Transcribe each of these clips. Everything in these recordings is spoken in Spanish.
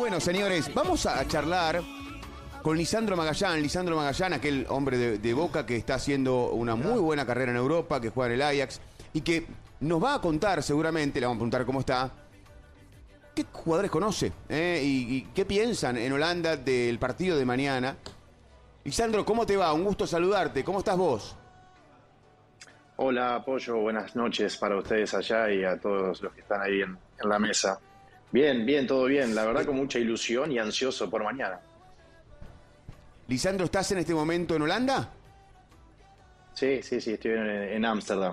Bueno, señores, vamos a charlar con Lisandro Magallán. Lisandro Magallán, aquel hombre de, Boca que está haciendo una muy buena carrera en Europa, que juega en el Ajax y que nos va a contar seguramente, le vamos a preguntar cómo está, qué jugadores conoce eh? y, qué piensan en Holanda del partido de mañana. Lisandro, ¿cómo te va? Un gusto saludarte. ¿Cómo estás vos? Hola, Apoyo, buenas noches para ustedes allá y a todos los que están ahí en la mesa. Bien, bien, todo bien. La verdad con mucha ilusión y ansioso por mañana. Lisandro, ¿estás en este momento en Holanda? Sí, sí, sí, estoy en Ámsterdam.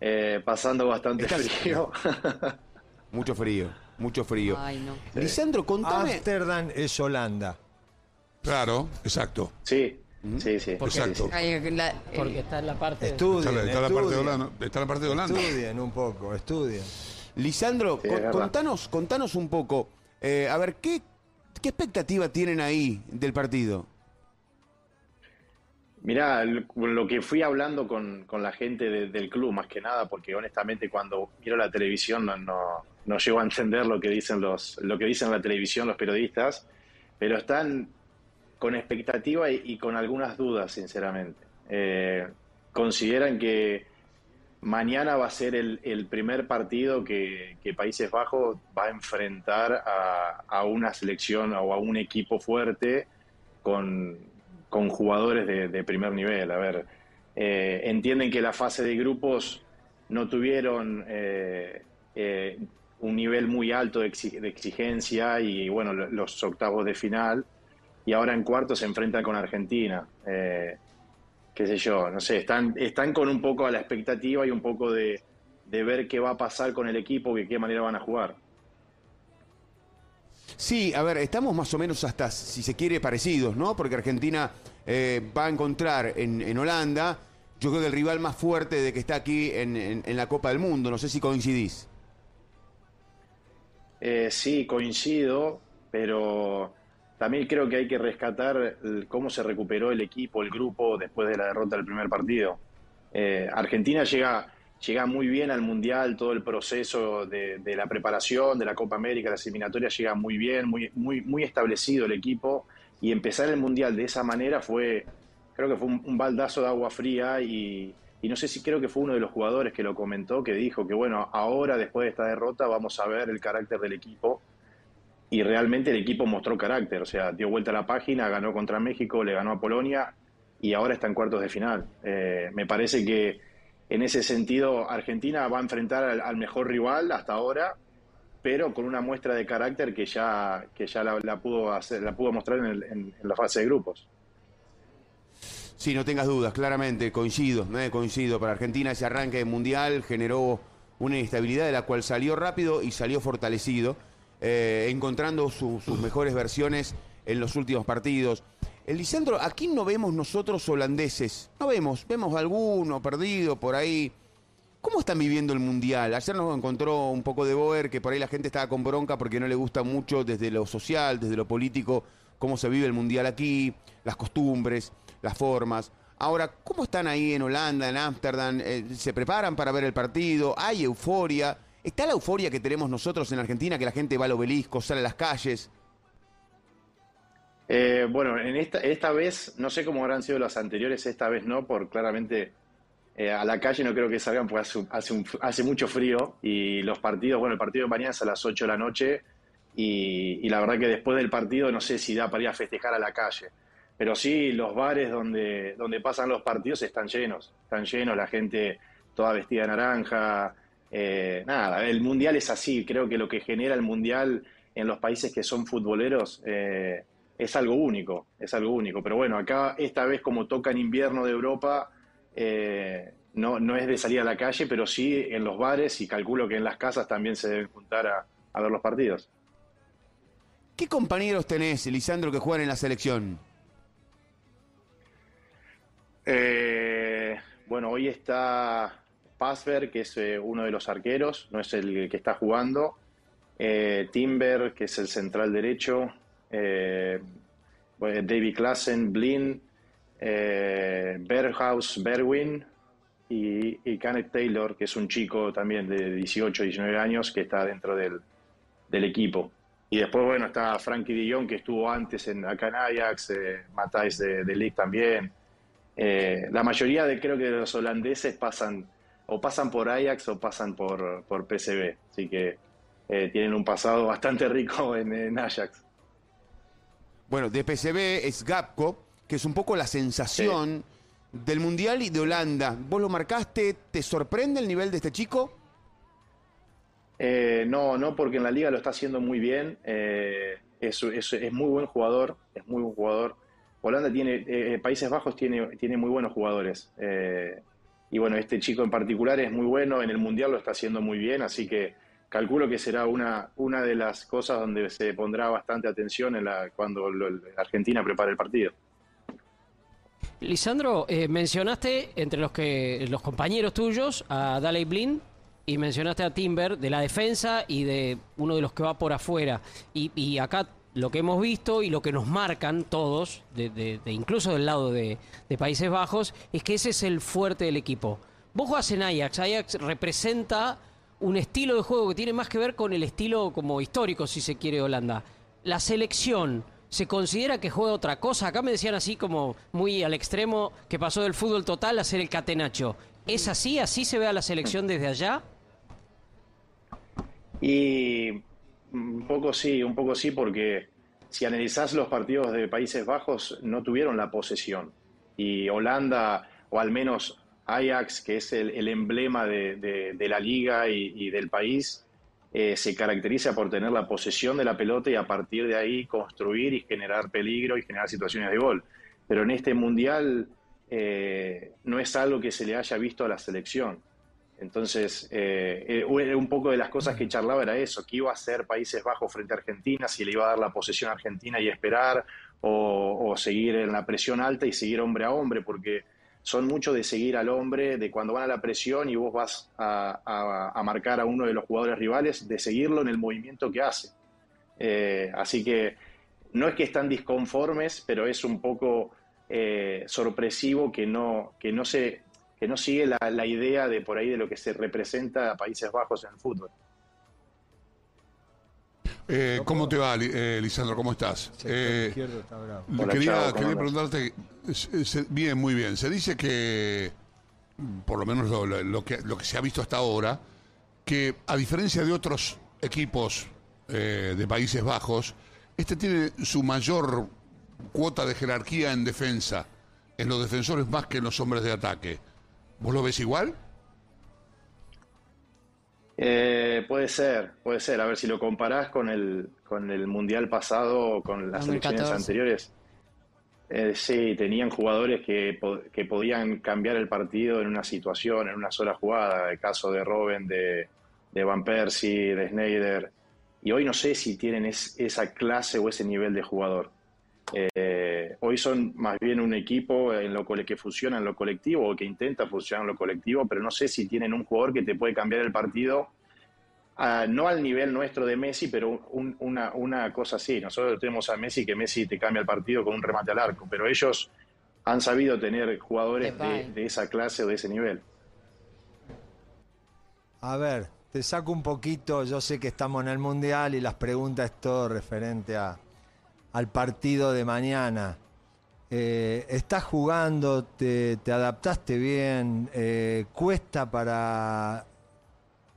Eh, pasando bastante ¿Estás- frío. Mucho frío, mucho frío. Ay, no. Lisandro, contame. Ámsterdam es Holanda. Claro, exacto. sí, sí, sí. Exacto. sí. Ay, la- eh, Porque está en la parte. Está, Estudien, la- está la parte de. Holanda. Está la parte de Holanda. Estudien un poco, estudien. Lisandro, Sí, con- contanos, contanos un poco. eh, a ver, ¿qué, ¿qué expectativa tienen ahí del partido? Mirá, lo que fui hablando con, con la gente de- del club, más que nada, porque honestamente cuando miro la televisión no, no, no llego a entender lo que dicen los, lo que dicen en la televisión los periodistas, pero están con expectativa y, y con algunas dudas, sinceramente. Eh, consideran que mañana va a ser el, el primer partido que, que Países Bajos va a enfrentar a, una selección o a un equipo fuerte con, jugadores de, primer nivel. A ver, eh, entienden que la fase de grupos no tuvieron eh, eh, un nivel muy alto de, exi- de exigencia y bueno, lo- los octavos de final y ahora en cuartos se enfrentan con Argentina. Eh, qué sé yo, no sé, están, están con un poco a la expectativa y un poco de, de ver qué va a pasar con el equipo, de qué manera van a jugar. Sí, a ver, estamos más o menos hasta, si se quiere, parecidos, ¿no? Porque Argentina eh, va a encontrar en, en Holanda, yo creo que el rival más fuerte de que está aquí en, en- en la Copa del Mundo. No sé si coincidís. Eh, sí, coincido, pero también creo que hay que rescatar cómo se recuperó el equipo, el grupo, después de la derrota del primer partido. Eh, Argentina llega, llega muy bien al Mundial, todo el proceso de, de la preparación, de la Copa América, las eliminatorias llega muy bien, muy, muy, muy establecido el equipo, y empezar el Mundial de esa manera fue, creo que fue un, un baldazo de agua fría y no sé si creo que fue uno de los jugadores que lo comentó, que dijo que bueno, ahora después de esta derrota vamos a ver el carácter del equipo y realmente el equipo mostró carácter, o sea, dio vuelta a la página, ganó contra México, le ganó a Polonia y ahora está en cuartos de final. Eh, me parece que en ese sentido Argentina va a enfrentar al, mejor rival hasta ahora, pero con una muestra de carácter que ya, que ya la, pudo hacer, la pudo mostrar en, la fase de grupos. Sí, no tengas dudas, claramente, coincido, ¿eh? coincido. Para Argentina ese arranque mundial generó una inestabilidad de la cual salió rápido y salió fortalecido, eh, encontrando su- sus mejores versiones en los últimos partidos. El Lisandro, aquí no vemos nosotros holandeses, no vemos, vemos alguno perdido por ahí. ¿Cómo están viviendo el Mundial? Ayer nos encontró un poco de Boer, que por ahí la gente estaba con bronca porque no le gusta mucho desde lo social, desde lo político, cómo se vive el Mundial aquí, las costumbres, las formas. Ahora, ¿cómo están ahí en Holanda, en Ámsterdam? Eh, ¿Se preparan para ver el partido? ¿Hay euforia? ¿Está la euforia que tenemos nosotros en Argentina, que la gente va al obelisco, sale a las calles? Eh, bueno, en esta, vez, no sé cómo habrán sido las anteriores, esta vez no, por claramente eh, a la calle no creo que salgan, porque hace, mucho frío y los partidos, bueno, el partido de mañana es a las 8 de la noche y, y la verdad que después del partido no sé si da para ir a festejar a la calle, pero sí los bares donde, donde pasan los partidos están llenos, están llenos, la gente toda vestida de naranja, eh, nada, el mundial es así, creo que lo que genera el mundial en los países que son futboleros eh, es algo único, es algo único. Pero bueno, acá esta vez como toca en invierno de Europa, eh, no, no es de salir a la calle, pero sí en los bares y calculo que en las casas también se deben juntar a, a ver los partidos. ¿Qué compañeros tenés, Lisandro, que juegan en la selección? Bueno, hoy está Pasver, que es eh, uno de los arqueros, no es el que está jugando. Eh, Timber, que es el central derecho. Eh, David Klassen, Blin, Berghaus, Berwin y, Kenneth Taylor, que es un chico también de 18, 19 años que está dentro del, equipo. Y después, bueno, está Frankie de que estuvo antes en, acá en Matthijs de, de League también. La mayoría de, creo que de los holandeses pasan o pasan por Ajax o pasan por, por PSV. Así que eh, tienen un pasado bastante rico en, Ajax. Bueno, de PSV es Gapco, que es un poco la sensación del Mundial y de Holanda. ¿Vos lo marcaste? ¿Te sorprende el nivel de este chico? Eh, no, no, porque en la liga lo está haciendo muy bien. Eh, es, muy buen jugador, es muy buen jugador. Holanda tiene, Países Bajos tiene, tiene muy buenos jugadores. Y bueno, este chico en particular es muy bueno, en el Mundial lo está haciendo muy bien, así que calculo que será una, una de las cosas donde se pondrá bastante atención cuando Argentina prepare el partido. Lisandro, eh, mencionaste entre los que los compañeros tuyos a Daley Blin y mencionaste a Timber de la defensa y de uno de los que va por afuera. Y, acá lo que hemos visto y lo que nos marcan todos, de, incluso del lado de, de Países Bajos, es que ese es el fuerte del equipo. Vos jugás en Ajax, Ajax representa un estilo de juego que tiene más que ver con el estilo como histórico, si se quiere, Holanda. La selección, ¿se considera que juega otra cosa? Acá me decían así como muy al extremo que pasó del fútbol total a ser el catenacho. ¿Es así? ¿Así se ve a la selección desde allá? Y un poco sí, un poco sí, porque si analizás los partidos de Países Bajos, no tuvieron la posesión. Y Holanda, o al menos Ajax, que es el, emblema de, la liga y, del país, eh, se caracteriza por tener la posesión de la pelota y a partir de ahí construir y generar peligro y generar situaciones de gol. Pero en este mundial eh, no es algo que se le haya visto a la selección. Entonces, eh, un poco de las cosas que charlaba era eso, que iba a hacer Países Bajos frente a Argentina, si le iba a dar la posesión a Argentina y esperar, o, o seguir en la presión alta y seguir hombre a hombre, porque son mucho de seguir al hombre, de cuando van a la presión y vos vas a, marcar a uno de los jugadores rivales, de seguirlo en el movimiento que hace. Eh, así que no es que están disconformes, pero es un poco eh, sorpresivo que no, que no se que no sigue la, la idea de por ahí de lo que se representa a Países Bajos en el fútbol. Eh, ¿Cómo te va, eh, Lisandro? ¿Cómo estás? Eh, quería, preguntarte, bien, muy bien. Se dice que, por lo menos lo, que, lo que se ha visto hasta ahora, que a diferencia de otros equipos de Países Bajos, este tiene su mayor cuota de jerarquía en defensa, en los defensores más que en los hombres de ataque. ¿Vos lo ves igual? Eh, puede ser, puede ser. A ver si lo comparás con el, con el Mundial pasado o con las elecciones anteriores. Eh, sí, tenían jugadores que, que, podían cambiar el partido en una situación, en una sola jugada. El caso de Robben, de, de Van Persie, de Schneider. Y hoy no sé si tienen esa clase o ese nivel de jugador. Eh, hoy son más bien un equipo en lo que funciona en lo colectivo o que intenta funcionar en lo colectivo, pero no sé si tienen un jugador que te puede cambiar el partido, no al nivel nuestro de Messi, pero una, una cosa así. Nosotros tenemos a Messi que Messi te cambia el partido con un remate al arco, pero ellos han sabido tener jugadores de, de esa clase o de ese nivel. A ver, te saco un poquito, yo sé que estamos en el Mundial y las preguntas es todo referente a, al partido de mañana. Eh, estás jugando, te, adaptaste bien, eh, cuesta para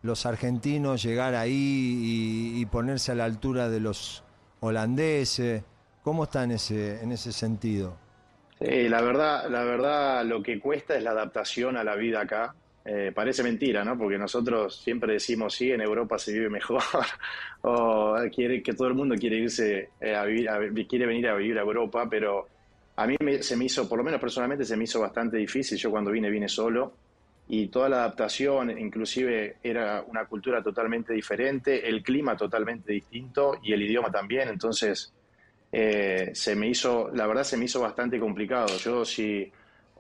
los argentinos llegar ahí y, ponerse a la altura de los holandeses. ¿Cómo está en ese, en ese sentido? La verdad, la verdad, lo que cuesta es la adaptación a la vida acá. Eh, parece mentira, ¿no? Porque nosotros siempre decimos, sí, en Europa se vive mejor, o quiere, que todo el mundo quiere irse eh, a vivir, quiere venir a vivir a Europa, pero a mí se me hizo, por lo menos personalmente, se me hizo bastante difícil. Yo cuando vine, vine solo, y toda la adaptación, inclusive era una cultura totalmente diferente, el clima totalmente distinto y el idioma también, entonces eh, se me hizo, la verdad se me hizo bastante complicado. Yo si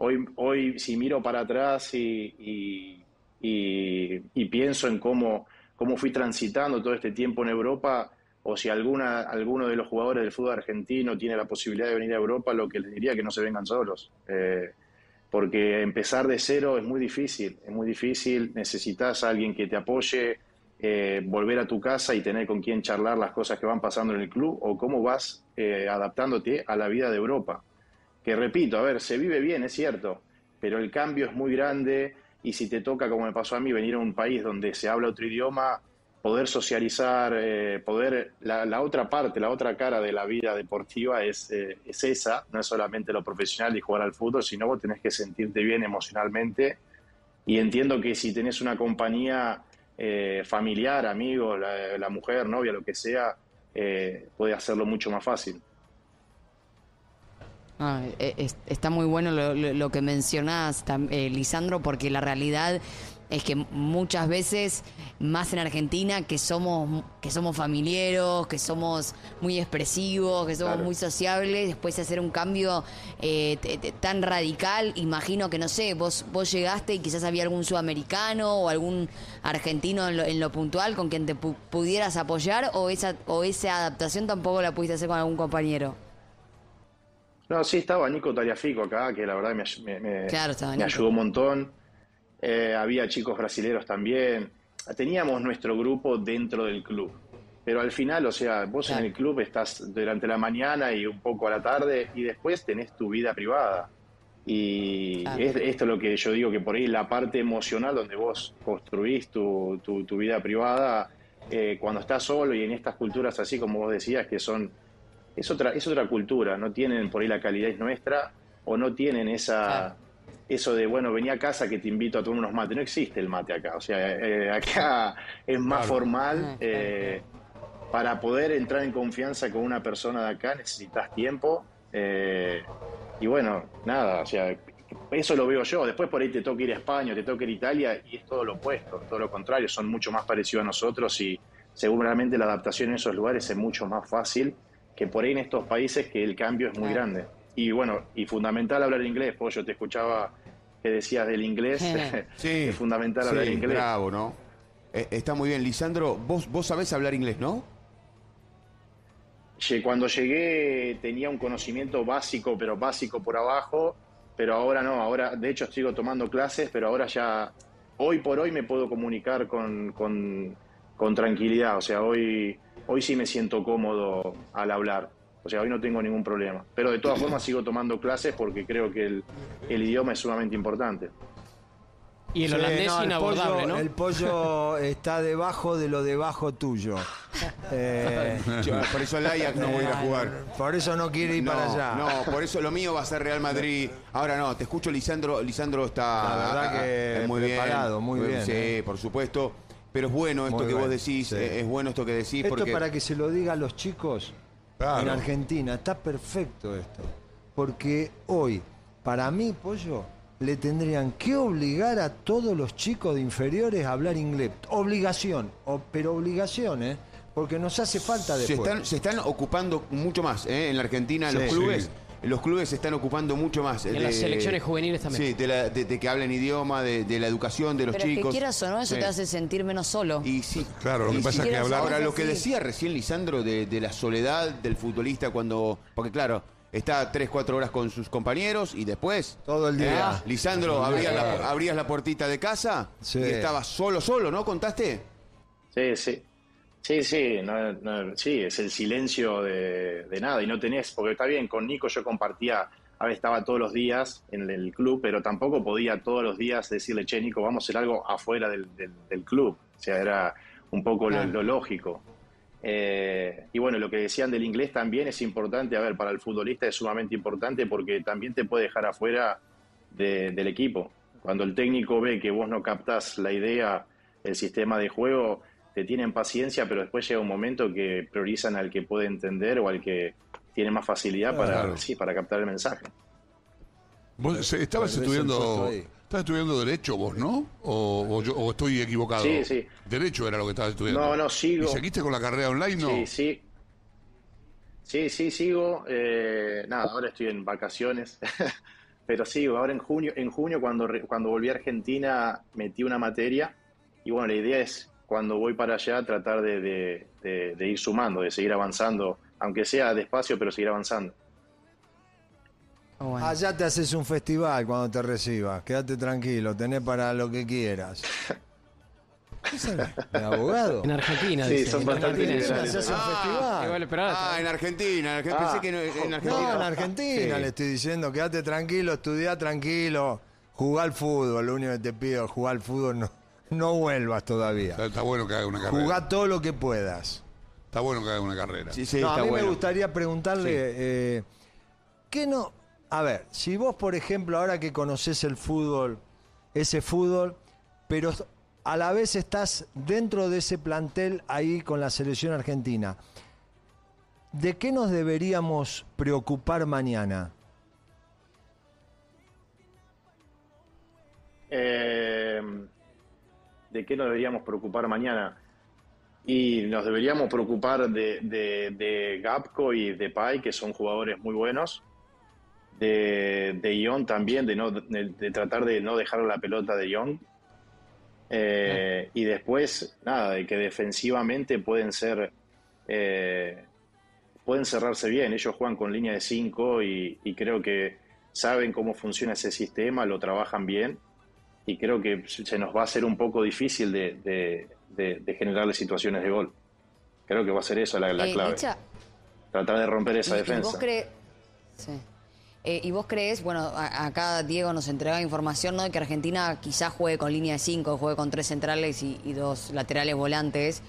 hoy, hoy si miro para atrás y, y, pienso en cómo, cómo fui transitando todo este tiempo en Europa, o si alguna, alguno de los jugadores del fútbol argentino tiene la posibilidad de venir a Europa, lo que les diría que no se vengan solos. Eh, porque empezar de cero es muy difícil, es muy difícil, necesitas a alguien que te apoye, eh, volver a tu casa y tener con quién charlar las cosas que van pasando en el club o cómo vas eh, adaptándote a la vida de Europa. Que repito, a ver, se vive bien, es cierto, pero el cambio es muy grande y si te toca, como me pasó a mí, venir a un país donde se habla otro idioma, poder socializar, eh, poder, la, otra parte, la otra cara de la vida deportiva es, es esa, no es solamente lo profesional y jugar al fútbol, sino vos tenés que sentirte bien emocionalmente y entiendo que si tenés una compañía eh, familiar, amigo, la, mujer, novia, lo que sea, eh, puede hacerlo mucho más fácil. Ah, e, está muy bueno lo, que mencionas, eh, Lisandro, porque la realidad es que muchas veces, más en Argentina, que somos, que somos familiares, que somos muy expresivos, que somos muy sociables, después de hacer un cambio eh, tan radical, imagino que, no sé, vos, vos llegaste y quizás había algún sudamericano o algún argentino en lo, puntual con quien te pudieras apoyar o esa, o esa adaptación tampoco la pudiste hacer con algún compañero. No, sí, estaba Nico Tariafico acá, que la verdad me, me ayudó un montón. Eh, había chicos brasileños también. Teníamos nuestro grupo dentro del club. Pero al final, o sea, vos en el club estás durante la mañana y un poco a la tarde y después tenés tu vida privada. Y esto es lo que yo digo, que por ahí la parte emocional donde vos construís tu, tu, vida privada, eh, cuando estás solo y en estas culturas así como vos decías, que son, es otra, es otra cultura, no tienen por ahí la calidad nuestra o no tienen esa, eso de, bueno, venía a casa que te invito a tomar unos mates. No existe el mate acá. O sea, eh, acá es más formal. Eh, para poder entrar en confianza con una persona de acá necesitas tiempo. Eh, y bueno, nada, o sea, eso lo veo yo. Después por ahí te toca ir a España, te toca ir a Italia y es todo lo opuesto, todo lo contrario. Son mucho más parecidos a nosotros y seguramente la adaptación en esos lugares es mucho más fácil que por ahí en estos países que el cambio es muy grande. Y bueno, y fundamental hablar inglés, pues yo te escuchaba que decías del inglés, sí, es fundamental hablar inglés. Bravo, ¿no? Eh, está muy bien. Lisandro, vos, vos sabés hablar inglés, ¿no? Cuando llegué tenía un conocimiento básico, pero básico por abajo, pero ahora no, ahora de hecho sigo tomando clases, pero ahora ya, hoy por hoy me puedo comunicar con, con, con tranquilidad, o sea, hoy, hoy sí me siento cómodo al hablar. O sea, hoy no tengo ningún problema. Pero de todas formas sigo tomando clases porque creo que el, idioma es sumamente importante. Y el holandés inabordable, ¿no? El pollo está debajo de lo debajo tuyo. Eh, por eso el Ajax no voy a ir a jugar. Por eso no quiere ir para allá. No, por eso lo mío va a ser Real Madrid. Ahora no, te escucho, Lisandro. Lisandro está La verdad que muy preparado, bien. muy bien. Sí, eh. por supuesto. Pero es bueno esto que vos decís, es bueno esto que decís. Esto para que se lo diga a los chicos en Argentina. Está perfecto esto. Porque hoy, para mí, pollo, le tendrían que obligar a todos los chicos de inferiores a hablar inglés. Obligación, pero obligación, ¿eh? Porque nos hace falta después. Se están, se están ocupando mucho más ¿eh? en la Argentina, los clubes los clubes se están ocupando mucho más. En las selecciones juveniles también. Sí, de, que hablen idioma, de, la educación de los Pero chicos. que quieras o no, eso te hace sentir menos solo. Y sí. Claro, lo que pasa es que hablar. Ahora, lo que decía recién Lisandro de, la soledad del futbolista cuando. Porque claro. Está tres, cuatro horas con sus compañeros y después. Todo el día. ¿eh? Lisandro, abrías la, abrías la puertita de casa y estabas solo, solo, ¿no? ¿Contaste? Sí, sí. Sí, sí, sí, es el silencio de, nada y no tenés, porque está bien, con Nico yo compartía, a ver, estaba todos los días en el club, pero tampoco podía todos los días decirle, che, Nico, vamos a hacer algo afuera del, club, o sea, era un poco lo, lógico. Eh, y bueno, lo que decían del inglés también es importante, a ver, para el futbolista es sumamente importante porque también te puede dejar afuera del equipo. Cuando el técnico ve que vos no captás la idea, el sistema de juego, te tienen paciencia, pero después llega un momento que priorizan al que puede entender o al que tiene más facilidad para, sí, para captar el mensaje. ¿Vos estabas estudiando, estabas estudiando Derecho vos, no? ¿O, yo, estoy equivocado? Sí, sí. Derecho era lo que estabas estudiando. No, no, sigo. ¿Y seguiste con la carrera online, no? Sí, sí. Sí, sí, sigo. Eh, nada, ahora estoy en vacaciones. pero sigo. Ahora en junio, en junio cuando, cuando volví a Argentina, metí una materia. Y bueno, la idea es cuando voy para allá tratar de, ir sumando, de seguir avanzando, aunque sea despacio, pero seguir avanzando. Allá te haces un festival cuando te recibas, quédate tranquilo, tenés para lo que quieras. ¿De abogado? En Argentina, Sí, dice. son En Argentina, liberales. se hace un Ah, festival. Ah, en Argentina. en Argen- Pensé Ah. que no- en No, Argentina. en Argentina Sí. le estoy diciendo, quédate tranquilo, estudia tranquilo, jugá al fútbol, lo único que te pido es jugar al fútbol, no, no vuelvas todavía. Está, está bueno que haga una carrera. Jugá todo lo que puedas. Está bueno que haga una carrera. Sí, sí, no, a mí bueno. me gustaría preguntarle, eh, ¿qué no? A ver, si vos, por ejemplo, ahora que conoces el fútbol, ese fútbol, pero a la vez estás dentro de ese plantel ahí con la selección argentina, ¿de qué nos deberíamos preocupar mañana? Eh, ¿De qué nos deberíamos preocupar mañana? Y nos deberíamos preocupar de, de, Gapco y de Pai, que son jugadores muy buenos. De, Ion también, de, no, de, tratar de no dejar la pelota de Ion. Eh, y después, nada, de que defensivamente pueden ser. eh, pueden cerrarse bien. Ellos juegan con línea de 5 y, y creo que saben cómo funciona ese sistema, lo trabajan bien y creo que se nos va a hacer un poco difícil de, de, de- de generarle situaciones de gol. Creo que va a ser eso la, la Eh, clave. Tratar de romper esa y- y defensa. vos sí. Eh, y vos crees, bueno, a- acá Diego nos entregaba información, ¿no? De que Argentina quizás juegue con línea de 5, juegue con tres centrales y, y dos laterales volantes.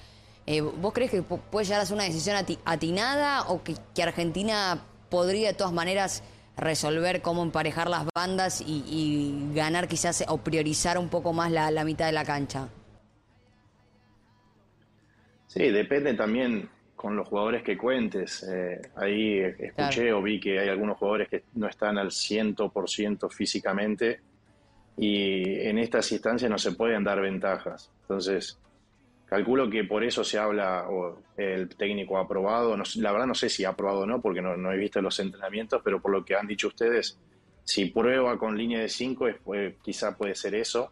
Eh, ¿Vos crees que pu- puede llegar a ser una decisión ati- atinada o que, que Argentina podría de todas maneras resolver cómo emparejar las bandas y, y ganar quizás o priorizar un poco más la, la mitad de la cancha? Sí, depende también con los jugadores que cuentes. Eh, ahí escuché o vi que hay algunos jugadores que no están al 100% físicamente y en estas instancias no se pueden dar ventajas. Entonces, calculo que por eso se habla, el técnico ha aprobado, la verdad no sé si ha aprobado o no, porque no, he visto los entrenamientos, pero por lo que han dicho ustedes, si prueba con línea de 5, quizá puede ser eso.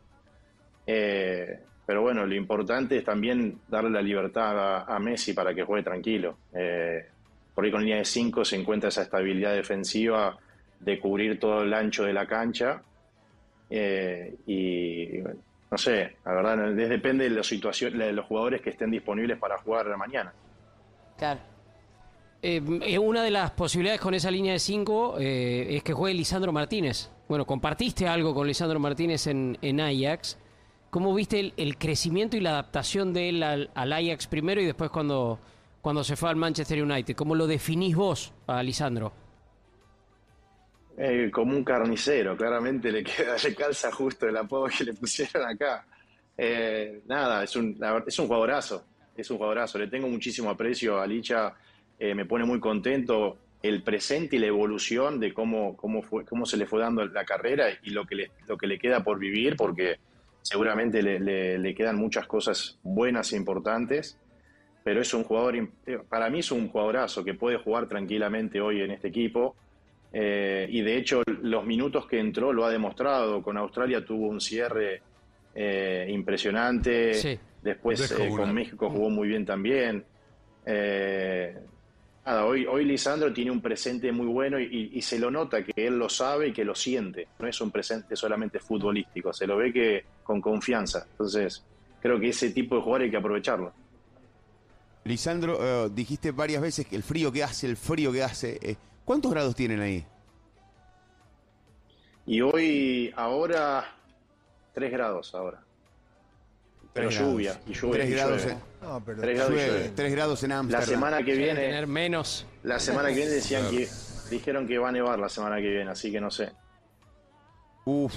Eh, pero bueno, lo importante es también darle la libertad a, Messi para que juegue tranquilo. Eh, por ahí con línea de 5 se encuentra esa estabilidad defensiva de cubrir todo el ancho de la cancha. Eh, y no sé, la verdad, depende de la situación, de los jugadores que estén disponibles para jugar mañana. Claro. Eh, eh, una de las posibilidades con esa línea de 5 es que juegue Lisandro Martínez. Bueno, compartiste algo con Lisandro Martínez en, en Ajax. ¿Cómo viste el, el crecimiento y la adaptación de él al, al Ajax primero y después cuando, cuando se fue al Manchester United? ¿Cómo lo definís vos a Lisandro? Eh, como un carnicero, claramente le queda, le calza justo el apodo que le pusieron acá. Eh, nada, es un, es un jugadorazo, es un jugadorazo. Le tengo muchísimo aprecio a Licha, eh, me pone muy contento el presente y la evolución de cómo, cómo, fue, cómo se le fue dando la carrera y lo que le, lo que le queda por vivir, porque seguramente le, le- quedan muchas cosas buenas e importantes. Pero es un jugador, para mí es un jugadorazo que puede jugar tranquilamente hoy en este equipo. Eh, y de hecho, los minutos que entró lo ha demostrado. Con Australia tuvo un cierre eh, impresionante. Sí. Después eh, con México jugó muy bien también. Eh, nada, hoy, hoy Lisandro tiene un presente muy bueno y, y- y se lo nota que él lo sabe y que lo siente. No es un presente solamente futbolístico, se lo ve que con confianza. Entonces, creo que ese tipo de jugador hay que aprovecharlo. Lisandro, eh, dijiste varias veces que el frío que hace, el frío que hace. ¿Cuántos grados tienen ahí? Y hoy, ahora, 3 grados ahora. Pero Tres lluvia, grados. y lluvia. Tres y grados llueve. en- No, pero Tres grados Llueve. 3 en La Ámsterdam. semana que viene, tener menos. la semana que viene decían que dijeron que va a nevar la semana que viene, así que no sé. Uf,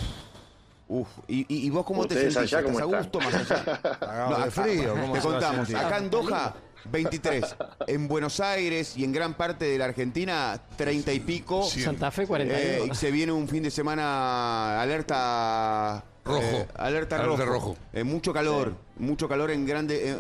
uf. ¿Y, y- y vos cómo te ¿Ustedes sentís? allá ¿Estás a gusto más allá? Cagado de frío, ¿cómo te contamos. Acá en Doha, 23. En Buenos Aires y en gran parte de la Argentina, 30 y pico. Sí. Santa Fe Eh, 41. y se viene un fin de semana alerta Rojo. eh, alerta, Alerta rojo. rojo. Eh, mucho calor, mucho calor en grande. eh,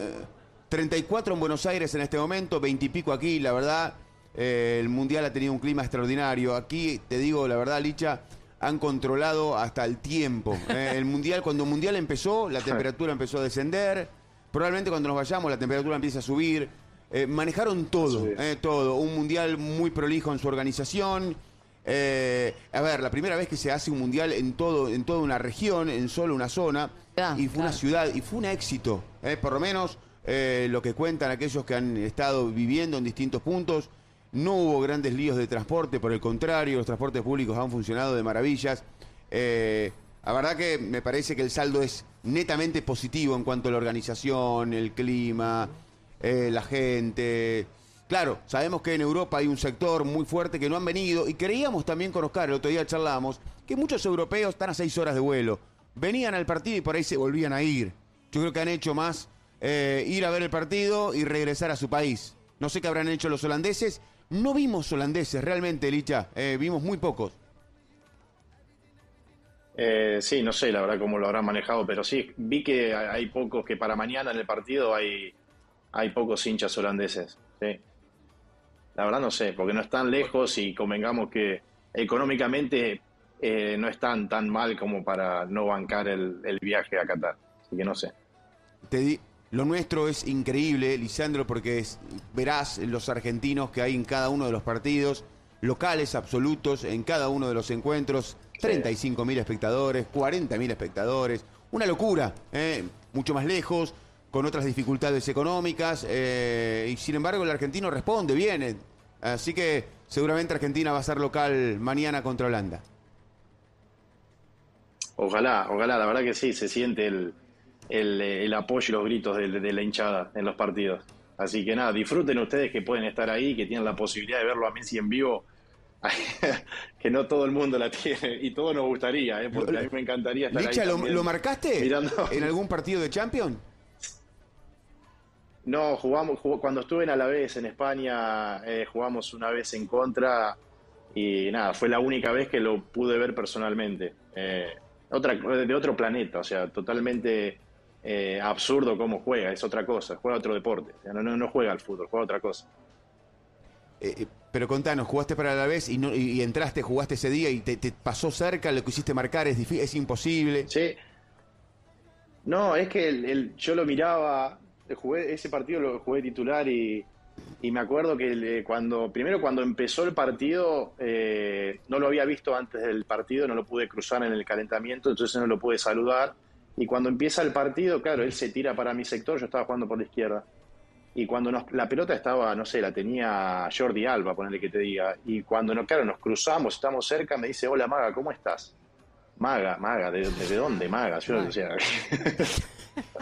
34 en Buenos Aires en este momento, 20 y pico aquí. La verdad, eh, el mundial ha tenido un clima extraordinario. Aquí te digo, la verdad, Licha, han controlado hasta el tiempo. Eh, el mundial, cuando el mundial empezó, la temperatura empezó a descender. Probablemente cuando nos vayamos, la temperatura empieza a subir. Eh, manejaron todo, eh, todo. Un mundial muy prolijo en su organización. Eh, a ver, la primera vez que se hace un mundial en todo, en toda una región, en solo una zona, y fue una ciudad, y fue un éxito. Eh, por lo menos eh, lo que cuentan aquellos que han estado viviendo en distintos puntos. No hubo grandes líos de transporte, por el contrario, los transportes públicos han funcionado de maravillas. La verdad que me parece que el saldo es netamente positivo en cuanto a la organización, el clima, la gente. Claro, sabemos que en Europa hay un sector muy fuerte que no han venido y creíamos también con Oscar, el otro día charlábamos, que muchos europeos están a seis horas de vuelo. Venían al partido y por ahí se volvían a ir. Yo creo que han hecho más eh, ir a ver el partido y regresar a su país. No sé qué habrán hecho los holandeses. No vimos holandeses realmente, Licha. Eh, vimos muy pocos. Eh, sí, no sé la verdad cómo lo habrán manejado, pero sí, vi que hay pocos, que para mañana en el partido hay, hay pocos hinchas holandeses. Sí. La verdad no sé, porque no están lejos y convengamos que económicamente eh, no están tan mal como para no bancar el, viaje a Qatar. Así que no sé. Te di, lo nuestro es increíble, Lisandro, porque verás los argentinos que hay en cada uno de los partidos, locales absolutos en cada uno de los encuentros, 35 mil espectadores, 40 mil espectadores, una locura, ¿eh? mucho más lejos con otras dificultades económicas, eh, y sin embargo el argentino responde, viene. Así que seguramente Argentina va a ser local mañana contra Holanda. Ojalá, ojalá, la verdad que sí, se siente el, el, apoyo y los gritos de, de, la hinchada en los partidos. Así que nada, disfruten ustedes que pueden estar ahí, que tienen la posibilidad de verlo a Messi en vivo, que no todo el mundo la tiene y todo nos gustaría, ¿eh? porque a mí me encantaría estar ahí. ¿lo, ¿lo marcaste en algún partido de Champions? No, jugamos, cuando estuve en Alavés en España, eh, jugamos una vez en contra y nada, fue la única vez que lo pude ver personalmente. Eh, otra, de otro planeta, o sea, totalmente eh, absurdo cómo juega, es otra cosa, juega otro deporte, no, no, juega al fútbol, juega otra cosa. Pero contanos, jugaste para Alavés y, no, y, entraste, jugaste ese día y te, pasó cerca, lo que hiciste marcar, es, es imposible. Sí. No, es que el, yo lo miraba, jugué, ese partido lo jugué titular y, me acuerdo que cuando primero cuando empezó el partido eh, no lo había visto antes del partido, no lo pude cruzar en el calentamiento, entonces no lo pude saludar. Y cuando empieza el partido, claro, él se tira para mi sector, yo estaba jugando por la izquierda. Y cuando la pelota estaba, no sé, la tenía Jordi Alba, ponerle que te diga. Y cuando, no, claro, nos cruzamos, estamos cerca, me dice, hola Maga, ¿cómo estás? Maga, Maga, ¿de, dónde Maga? Yo, o sea,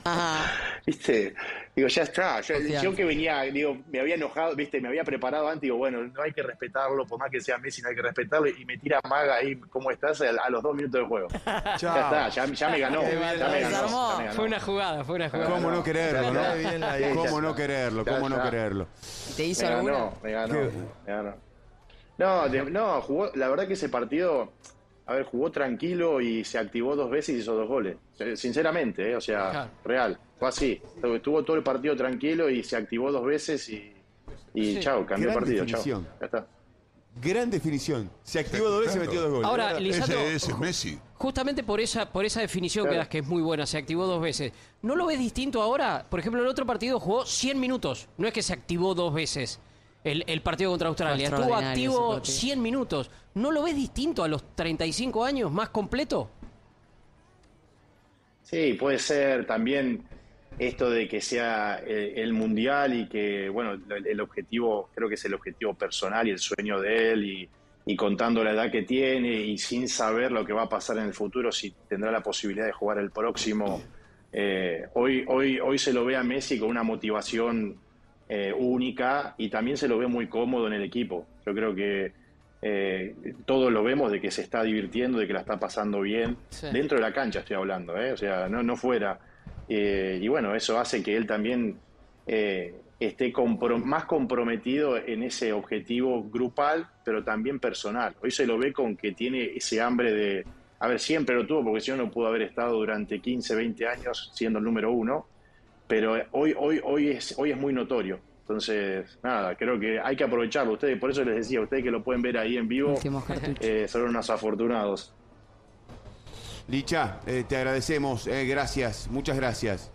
¿Viste? Digo, ya está. Yo, que venía, digo, me había enojado, ¿viste? Me había preparado antes, digo, bueno, no hay que respetarlo, por más que sea Messi, no hay que respetarlo. Y me tira Maga ahí, ¿cómo estás? A, los dos minutos del juego. ya está, ya, me ganó. Ya me ganó, Fue una jugada, fue una jugada. ¿Cómo no quererlo, no? ¿Cómo no quererlo? ¿Cómo no quererlo? ¿Te hizo me ganó, me ganó, me ganó. No, no, jugó, la verdad que ese partido a ver, jugó tranquilo y se activó dos veces y hizo dos goles. Sinceramente, ¿eh? o sea, real. Fue así. Estuvo todo el partido tranquilo y se activó dos veces y, y chao, cambió el partido. Chao. Ya está. Gran definición. Se activó dos veces y metió dos goles. Ahora, Lisandro, ese, es Messi. Justamente por esa, por esa definición que das, que es muy buena, se activó dos veces. ¿No lo ves distinto ahora? Por ejemplo, el otro partido jugó 100 minutos. No es que se activó dos veces el, partido contra Australia. Estuvo activo 100 minutos. ¿No lo ves distinto a los 35 años, más completo? Sí, puede ser también esto de que sea eh, el mundial y que, bueno, el, objetivo, creo que es el objetivo personal y el sueño de él y, contando la edad que tiene y sin saber lo que va a pasar en el futuro, si tendrá la posibilidad de jugar el próximo. Eh, hoy, hoy, hoy se lo ve a Messi con una motivación eh, única y también se lo ve muy cómodo en el equipo. Yo creo que eh, todos lo vemos de que se está divirtiendo, de que la está pasando bien, dentro de la cancha estoy hablando, ¿eh? o sea, no, no fuera. y bueno, eso hace que él también esté más comprometido en ese objetivo grupal, pero también personal. Hoy se lo ve con que tiene ese hambre de, a ver, siempre lo tuvo, porque si no, no pudo haber estado durante 15, 20 años siendo el número uno, pero hoy, hoy, hoy, es, hoy es muy notorio. Entonces, nada, creo que hay que aprovecharlo. Ustedes, por eso les decía a ustedes que lo pueden ver ahí en vivo, eh, son unos afortunados. Licha, eh, te agradecemos, eh, gracias, muchas gracias.